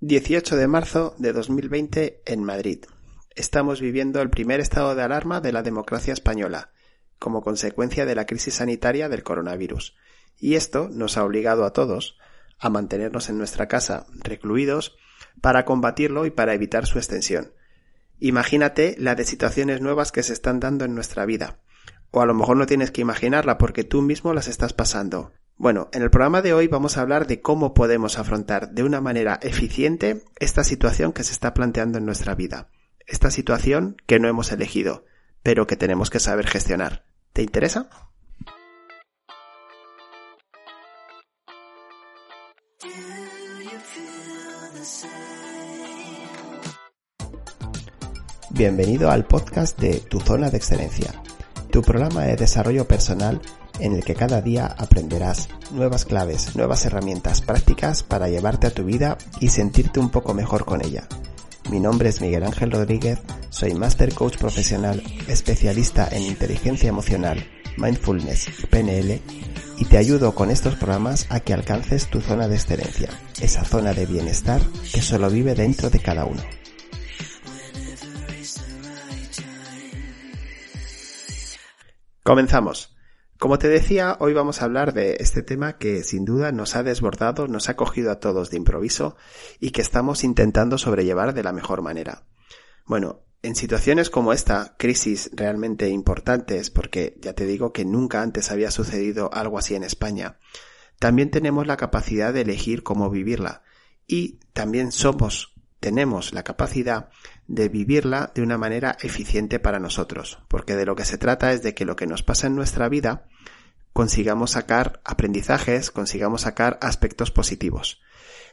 18 de marzo de 2020 en Madrid. Estamos viviendo el primer estado de alarma de la democracia española, como consecuencia de la crisis sanitaria del coronavirus. Y esto nos ha obligado a todos a mantenernos en nuestra casa, recluidos, para combatirlo y para evitar su extensión. Imagínate la de situaciones nuevas que se están dando en nuestra vida. O a lo mejor no tienes que imaginarla porque tú mismo las estás pasando. Bueno, en el programa de hoy vamos a hablar de cómo podemos afrontar de una manera eficiente esta situación que se está planteando en nuestra vida. Esta situación que no hemos elegido, pero que tenemos que saber gestionar. ¿Te interesa? Bienvenido al podcast de Tu Zona de Excelencia, tu programa de desarrollo personal en el que cada día aprenderás nuevas claves, nuevas herramientas prácticas para llevarte a tu vida y sentirte un poco mejor con ella. Mi nombre es Miguel Ángel Rodríguez, soy Master Coach profesional, especialista en inteligencia emocional, mindfulness, PNL y te ayudo con estos programas a que alcances tu zona de excelencia, esa zona de bienestar que solo vive dentro de cada uno. Comenzamos. Como te decía, hoy vamos a hablar de este tema que sin duda nos ha desbordado, nos ha cogido a todos de improviso y que estamos intentando sobrellevar de la mejor manera. Bueno, en situaciones como esta, crisis realmente importantes, porque ya te digo que nunca antes había sucedido algo así en España, también tenemos la capacidad de elegir cómo vivirla y también somos, tenemos la capacidad de vivirla de una manera eficiente para nosotros, porque de lo que se trata es de que lo que nos pasa en nuestra vida consigamos sacar aprendizajes, consigamos sacar aspectos positivos.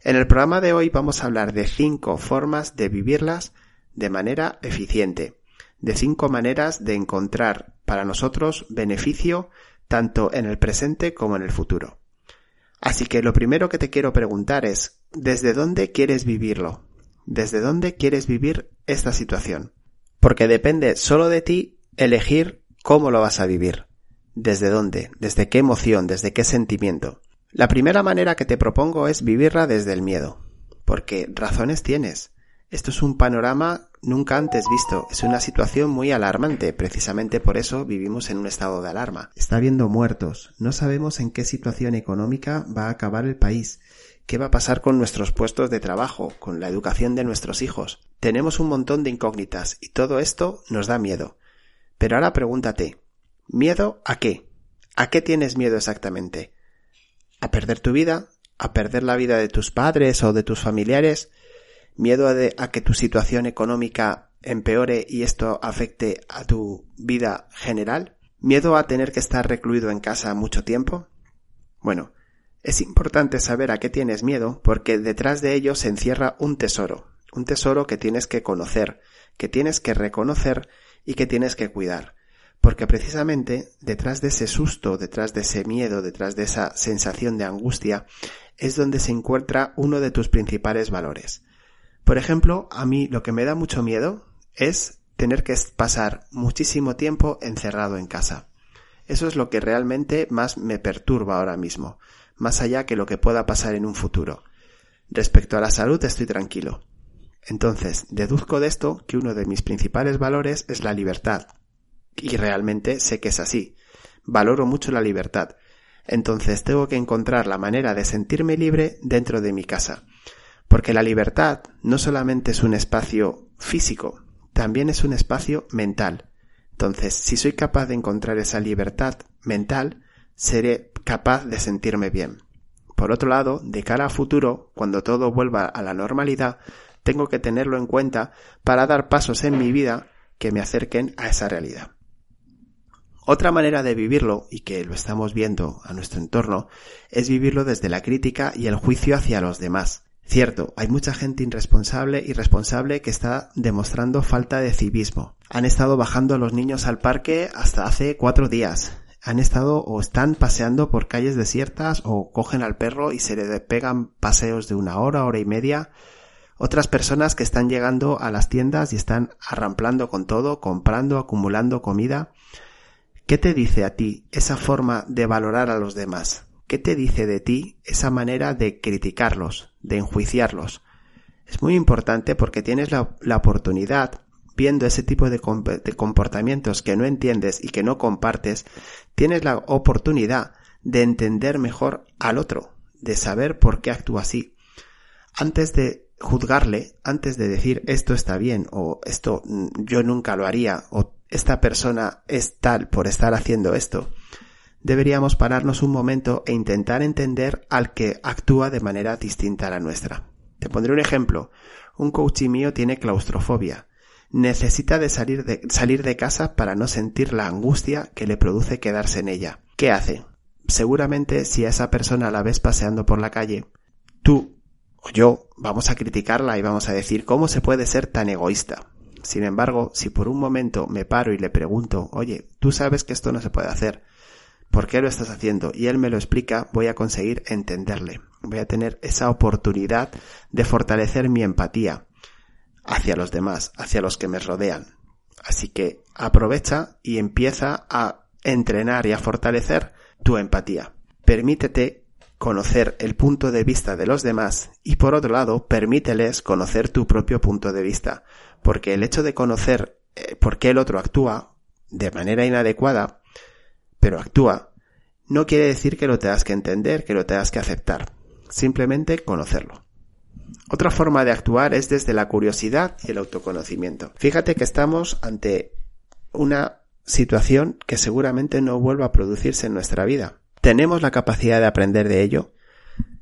En el programa de hoy vamos a hablar de cinco formas de vivirlas de manera eficiente, de cinco maneras de encontrar para nosotros beneficio tanto en el presente como en el futuro. Así que lo primero que te quiero preguntar es, ¿desde dónde quieres vivirlo? Desde dónde quieres vivir esta situación. Porque depende solo de ti elegir cómo lo vas a vivir. Desde dónde, desde qué emoción, desde qué sentimiento. La primera manera que te propongo es vivirla desde el miedo. Porque razones tienes. Esto es un panorama nunca antes visto. Es una situación muy alarmante. Precisamente por eso vivimos en un estado de alarma. Está habiendo muertos. No sabemos en qué situación económica va a acabar el país. ¿Qué va a pasar con nuestros puestos de trabajo, con la educación de nuestros hijos? Tenemos un montón de incógnitas y todo esto nos da miedo. Pero ahora pregúntate, ¿miedo a qué? ¿A qué tienes miedo exactamente? ¿A perder tu vida? ¿A perder la vida de tus padres o de tus familiares? ¿Miedo a, a que tu situación económica empeore y esto afecte a tu vida general? ¿Miedo a tener que estar recluido en casa mucho tiempo? Bueno, es importante saber a qué tienes miedo porque detrás de ello se encierra un tesoro, un tesoro que tienes que conocer, que tienes que reconocer y que tienes que cuidar. Porque precisamente detrás de ese susto, detrás de ese miedo, detrás de esa sensación de angustia, es donde se encuentra uno de tus principales valores. Por ejemplo, a mí lo que me da mucho miedo es tener que pasar muchísimo tiempo encerrado en casa. Eso es lo que realmente más me perturba ahora mismo más allá que lo que pueda pasar en un futuro. Respecto a la salud estoy tranquilo. Entonces, deduzco de esto que uno de mis principales valores es la libertad. Y realmente sé que es así. Valoro mucho la libertad. Entonces tengo que encontrar la manera de sentirme libre dentro de mi casa. Porque la libertad no solamente es un espacio físico, también es un espacio mental. Entonces, si soy capaz de encontrar esa libertad mental, seré capaz de sentirme bien. Por otro lado, de cara a futuro, cuando todo vuelva a la normalidad, tengo que tenerlo en cuenta para dar pasos en mi vida que me acerquen a esa realidad. Otra manera de vivirlo, y que lo estamos viendo a nuestro entorno, es vivirlo desde la crítica y el juicio hacia los demás. Cierto, hay mucha gente irresponsable y responsable que está demostrando falta de civismo. Han estado bajando a los niños al parque hasta hace cuatro días han estado o están paseando por calles desiertas o cogen al perro y se le pegan paseos de una hora, hora y media. Otras personas que están llegando a las tiendas y están arramplando con todo, comprando, acumulando comida. ¿Qué te dice a ti esa forma de valorar a los demás? ¿Qué te dice de ti esa manera de criticarlos, de enjuiciarlos? Es muy importante porque tienes la, oportunidad, viendo ese tipo de, comportamientos que no entiendes y que no compartes, tienes la oportunidad de entender mejor al otro, de saber por qué actúa así. Antes de juzgarle, antes de decir esto está bien o esto mm, yo nunca lo haría o esta persona es tal por estar haciendo esto, deberíamos pararnos un momento e intentar entender al que actúa de manera distinta a la nuestra. Te pondré un ejemplo. Un coach mío tiene claustrofobia. Necesita de salir, de salir de casa para no sentir la angustia que le produce quedarse en ella. ¿Qué hace? Seguramente si a esa persona la ves paseando por la calle, tú o yo vamos a criticarla y vamos a decir cómo se puede ser tan egoísta. Sin embargo, si por un momento me paro y le pregunto, oye, tú sabes que esto no se puede hacer, ¿Por qué lo estás haciendo? Y él me lo explica, voy a conseguir entenderle. Voy a tener esa oportunidad de fortalecer mi empatía hacia los demás, hacia los que me rodean. Así que aprovecha y empieza a entrenar y a fortalecer tu empatía. Permítete conocer el punto de vista de los demás y por otro lado, permíteles conocer tu propio punto de vista, porque el hecho de conocer eh, por qué el otro actúa de manera inadecuada pero actúa, no quiere decir que lo tengas que entender, que lo tengas que aceptar. Simplemente conocerlo. Otra forma de actuar es desde la curiosidad y el autoconocimiento. Fíjate que estamos ante una situación que seguramente no vuelva a producirse en nuestra vida. ¿Tenemos la capacidad de aprender de ello?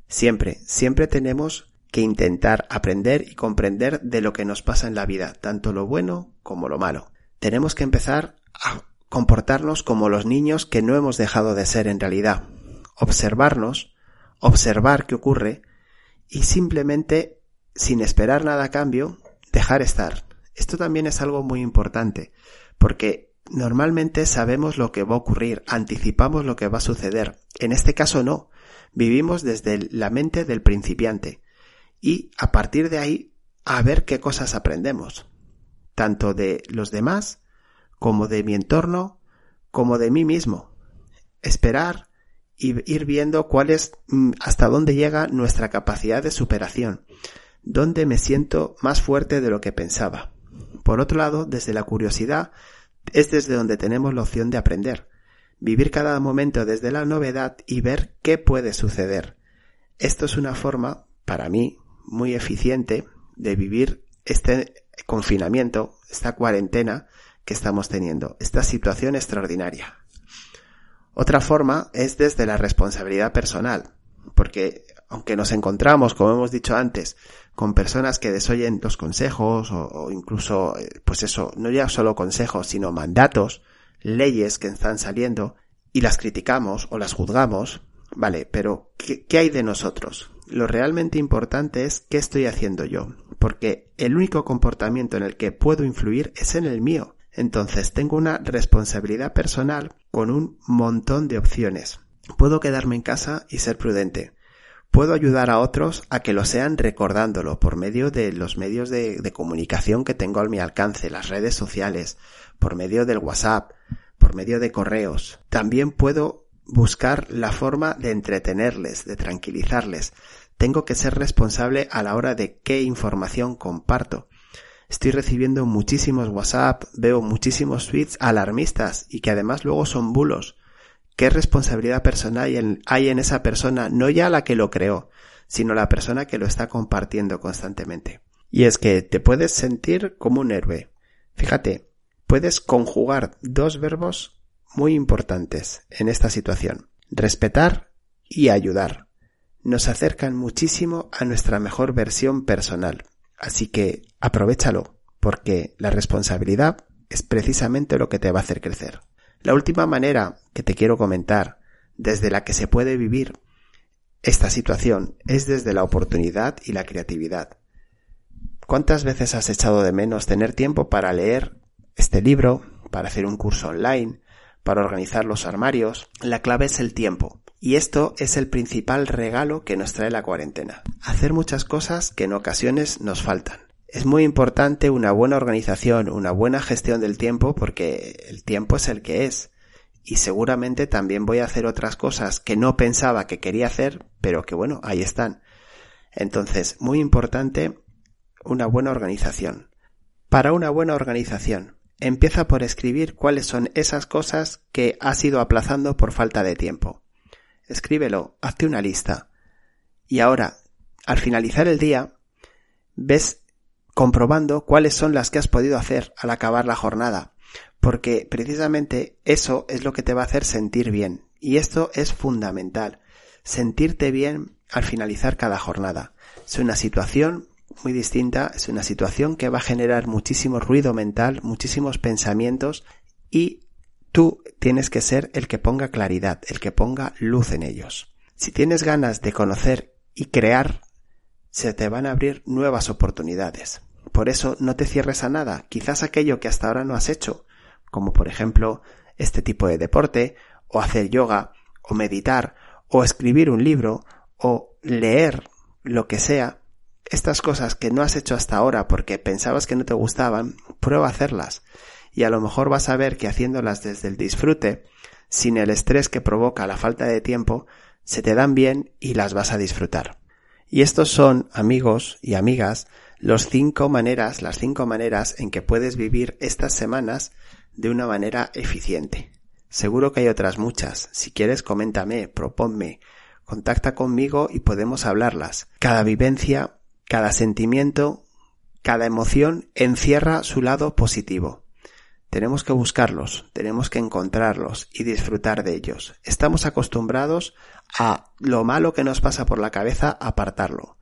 Siempre, siempre tenemos que intentar aprender y comprender de lo que nos pasa en la vida, tanto lo bueno como lo malo. Tenemos que empezar a comportarnos como los niños que no hemos dejado de ser en realidad, observarnos, observar qué ocurre y simplemente, sin esperar nada a cambio, dejar estar. Esto también es algo muy importante, porque normalmente sabemos lo que va a ocurrir, anticipamos lo que va a suceder. En este caso no, vivimos desde la mente del principiante y a partir de ahí a ver qué cosas aprendemos, tanto de los demás como de mi entorno, como de mí mismo. Esperar y ir viendo cuál es, mm, hasta dónde llega nuestra capacidad de superación, dónde me siento más fuerte de lo que pensaba. Por otro lado, desde la curiosidad, es desde donde tenemos la opción de aprender, vivir cada momento desde la novedad y ver qué puede suceder. Esto es una forma, para mí, muy eficiente de vivir este confinamiento, esta cuarentena, que estamos teniendo, esta situación extraordinaria. Otra forma es desde la responsabilidad personal, porque aunque nos encontramos, como hemos dicho antes, con personas que desoyen los consejos o, incluso, eh, pues eso, no ya solo consejos, sino mandatos, leyes que están saliendo y las criticamos o las juzgamos, vale, pero ¿qué, qué hay de nosotros? Lo realmente importante es qué estoy haciendo yo, porque el único comportamiento en el que puedo influir es en el mío. Entonces tengo una responsabilidad personal con un montón de opciones. Puedo quedarme en casa y ser prudente. Puedo ayudar a otros a que lo sean recordándolo por medio de los medios de, comunicación que tengo a mi alcance, las redes sociales, por medio del WhatsApp, por medio de correos. También puedo buscar la forma de entretenerles, de tranquilizarles. Tengo que ser responsable a la hora de qué información comparto. Estoy recibiendo muchísimos WhatsApp, veo muchísimos tweets alarmistas y que además luego son bulos. ¿Qué responsabilidad personal hay en, esa persona? No ya la que lo creó, sino la persona que lo está compartiendo constantemente. Y es que te puedes sentir como un héroe. Fíjate, puedes conjugar dos verbos muy importantes en esta situación. Respetar y ayudar. Nos acercan muchísimo a nuestra mejor versión personal. Así que aprovechalo, porque la responsabilidad es precisamente lo que te va a hacer crecer. La última manera que te quiero comentar, desde la que se puede vivir esta situación, es desde la oportunidad y la creatividad. ¿Cuántas veces has echado de menos tener tiempo para leer este libro, para hacer un curso online, para organizar los armarios? La clave es el tiempo. Y esto es el principal regalo que nos trae la cuarentena. Hacer muchas cosas que en ocasiones nos faltan. Es muy importante una buena organización, una buena gestión del tiempo porque el tiempo es el que es. Y seguramente también voy a hacer otras cosas que no pensaba que quería hacer, pero que bueno, ahí están. Entonces, muy importante una buena organización. Para una buena organización, empieza por escribir cuáles son esas cosas que has ido aplazando por falta de tiempo. Escríbelo, hazte una lista. Y ahora, al finalizar el día, ves comprobando cuáles son las que has podido hacer al acabar la jornada, porque precisamente eso es lo que te va a hacer sentir bien. Y esto es fundamental, sentirte bien al finalizar cada jornada. Es una situación muy distinta, es una situación que va a generar muchísimo ruido mental, muchísimos pensamientos y tú tienes que ser el que ponga claridad, el que ponga luz en ellos. Si tienes ganas de conocer y crear, se te van a abrir nuevas oportunidades. Por eso no te cierres a nada, quizás aquello que hasta ahora no has hecho, como por ejemplo este tipo de deporte, o hacer yoga, o meditar, o escribir un libro, o leer lo que sea, estas cosas que no has hecho hasta ahora porque pensabas que no te gustaban, prueba a hacerlas. Y a lo mejor vas a ver que haciéndolas desde el disfrute, sin el estrés que provoca la falta de tiempo, se te dan bien y las vas a disfrutar. Y estos son, amigos y amigas, los cinco maneras, las cinco maneras en que puedes vivir estas semanas de una manera eficiente. Seguro que hay otras muchas. Si quieres, coméntame, proponme, contacta conmigo y podemos hablarlas. Cada vivencia, cada sentimiento, cada emoción encierra su lado positivo. Tenemos que buscarlos, tenemos que encontrarlos y disfrutar de ellos. Estamos acostumbrados a lo malo que nos pasa por la cabeza apartarlo.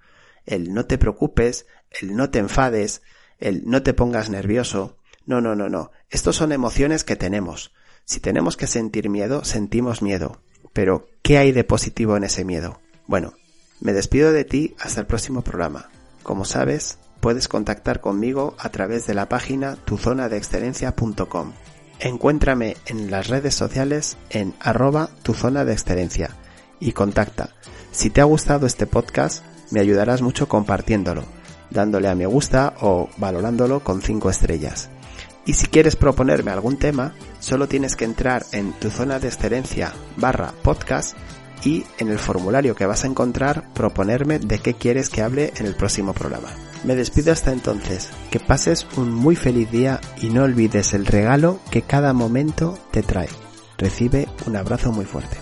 El no te preocupes, el no te enfades, el no te pongas nervioso. No, no, no, no. Estos son emociones que tenemos. Si tenemos que sentir miedo, sentimos miedo. Pero, ¿qué hay de positivo en ese miedo? Bueno, me despido de ti hasta el próximo programa. Como sabes, puedes contactar conmigo a través de la página tuzonadeexcelencia.com. Encuéntrame en las redes sociales en arroba tu zona de excelencia y contacta. Si te ha gustado este podcast, me ayudarás mucho compartiéndolo, dándole a me gusta o valorándolo con 5 estrellas. Y si quieres proponerme algún tema, solo tienes que entrar en tu zona de excelencia barra podcast y en el formulario que vas a encontrar proponerme de qué quieres que hable en el próximo programa. Me despido hasta entonces, que pases un muy feliz día y no olvides el regalo que cada momento te trae. Recibe un abrazo muy fuerte.